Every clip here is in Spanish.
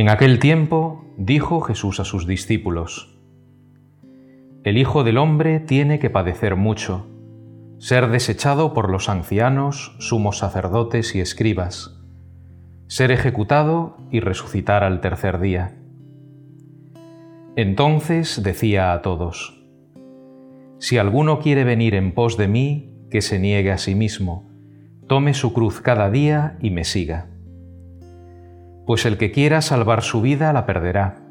En aquel tiempo dijo Jesús a sus discípulos, El Hijo del Hombre tiene que padecer mucho, ser desechado por los ancianos, sumos sacerdotes y escribas, ser ejecutado y resucitar al tercer día. Entonces decía a todos, Si alguno quiere venir en pos de mí, que se niegue a sí mismo, tome su cruz cada día y me siga pues el que quiera salvar su vida la perderá,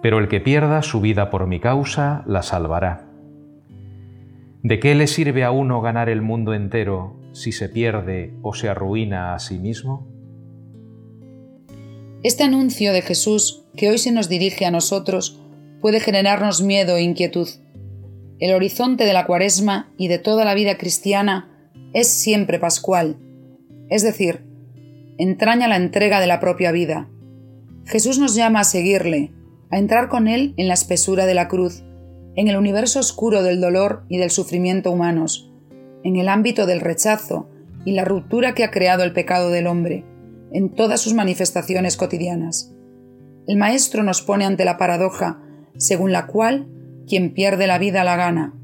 pero el que pierda su vida por mi causa la salvará. ¿De qué le sirve a uno ganar el mundo entero si se pierde o se arruina a sí mismo? Este anuncio de Jesús que hoy se nos dirige a nosotros puede generarnos miedo e inquietud. El horizonte de la cuaresma y de toda la vida cristiana es siempre pascual, es decir, entraña la entrega de la propia vida. Jesús nos llama a seguirle, a entrar con Él en la espesura de la cruz, en el universo oscuro del dolor y del sufrimiento humanos, en el ámbito del rechazo y la ruptura que ha creado el pecado del hombre, en todas sus manifestaciones cotidianas. El Maestro nos pone ante la paradoja según la cual quien pierde la vida la gana.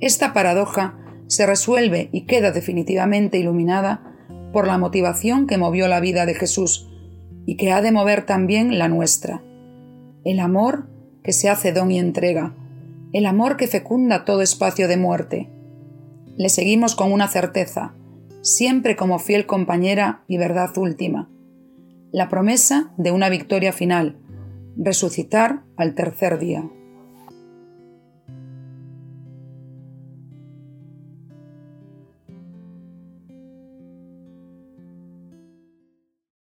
Esta paradoja se resuelve y queda definitivamente iluminada por la motivación que movió la vida de Jesús y que ha de mover también la nuestra. El amor que se hace don y entrega, el amor que fecunda todo espacio de muerte. Le seguimos con una certeza, siempre como fiel compañera y verdad última. La promesa de una victoria final, resucitar al tercer día.